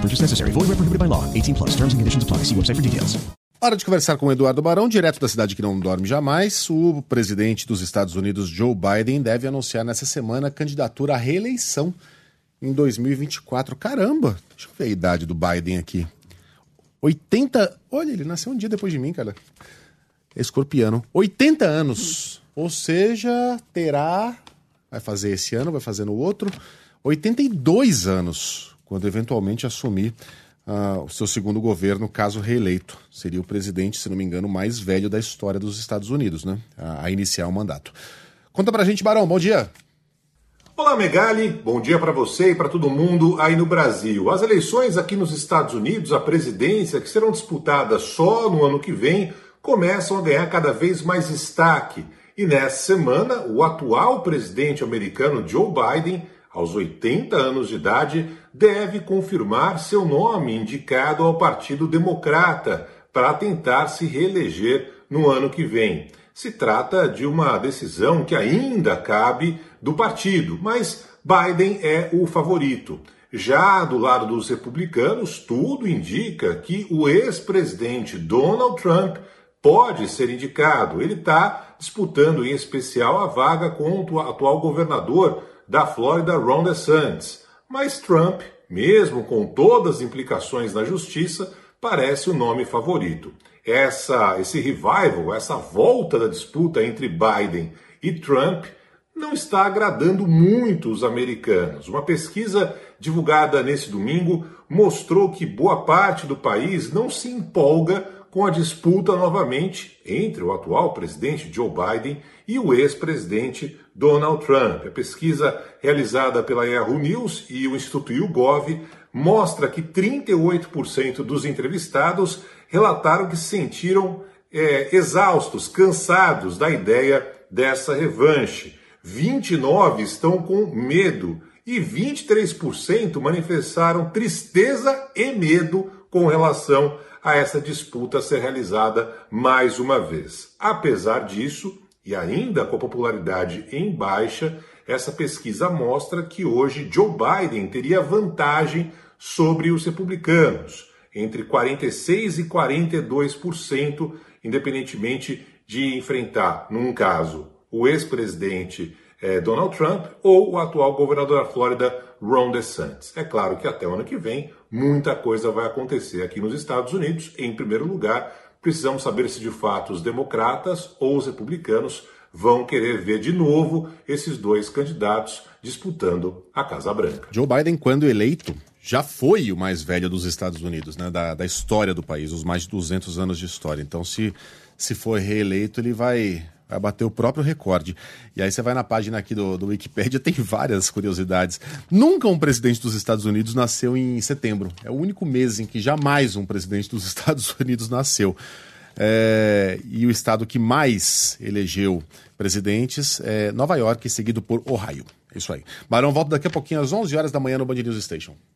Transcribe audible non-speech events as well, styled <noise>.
Purchase necessary. Void where prohibited by law. 18 plus. Terms and conditions apply. See website for details. Hora de conversar com o Eduardo Barão, direto da cidade que não dorme jamais. O presidente dos Estados Unidos, Joe Biden, deve anunciar nessa semana a candidatura à reeleição em 2024. Caramba! Deixa eu ver a idade do Biden aqui. 80. Olha, ele nasceu um dia depois de mim, cara. Escorpiano. 80 anos. Ou seja, terá. Vai fazer esse ano, vai fazer no outro. 82 anos, quando eventualmente assumir uh, o seu segundo governo, caso reeleito. Seria o presidente, se não me engano, mais velho da história dos Estados Unidos, né? A, a iniciar o mandato. Conta pra gente, Barão, bom dia. Olá, Megali. Bom dia para você e para todo mundo aí no Brasil. As eleições aqui nos Estados Unidos, a presidência, que serão disputadas só no ano que vem, começam a ganhar cada vez mais destaque. E nessa semana, o atual presidente americano Joe Biden, aos 80 anos de idade, deve confirmar seu nome indicado ao Partido Democrata para tentar se reeleger no ano que vem. Se trata de uma decisão que ainda cabe do partido, mas Biden é o favorito. Já do lado dos republicanos, tudo indica que o ex-presidente Donald Trump pode ser indicado. Ele está disputando, em especial, a vaga contra o atual governador da Flórida, Ron DeSantis. Mas Trump, mesmo com todas as implicações na justiça, parece o nome favorito. Essa, esse revival, essa volta da disputa entre Biden e Trump não está agradando muito os americanos. Uma pesquisa divulgada nesse domingo mostrou que boa parte do país não se empolga com a disputa novamente entre o atual presidente Joe Biden e o ex-presidente Donald Trump. A pesquisa realizada pela Yahoo News e o Instituto YouGov mostra que 38% dos entrevistados relataram que se sentiram é, exaustos, cansados da ideia dessa revanche. 29 estão com medo e 23% manifestaram tristeza e medo com relação a essa disputa ser realizada mais uma vez. Apesar disso, e ainda com a popularidade em baixa, essa pesquisa mostra que hoje Joe Biden teria vantagem sobre os republicanos, entre 46% e 42%, independentemente de enfrentar, num caso, o ex-presidente eh, Donald Trump ou o atual governador da Flórida, Ron DeSantis. É claro que até o ano que vem muita coisa vai acontecer aqui nos Estados Unidos. Em primeiro lugar, precisamos saber se de fato os democratas ou os republicanos vão querer ver de novo esses dois candidatos disputando a Casa Branca. Joe Biden, quando eleito, já foi o mais velho dos Estados Unidos, né, da, da história do país, os mais de 200 anos de história. Então, se, se for reeleito, ele vai, vai bater o próprio recorde. E aí você vai na página aqui do, do Wikipedia, <laughs> tem várias curiosidades. Nunca um presidente dos Estados Unidos nasceu em setembro. É o único mês em que jamais um presidente dos <laughs> Estados Unidos nasceu. É, e o estado que mais elegeu presidentes é Nova York, seguido por Ohio. Isso aí. Barão volta daqui a pouquinho às 11 horas da manhã no Band News Station.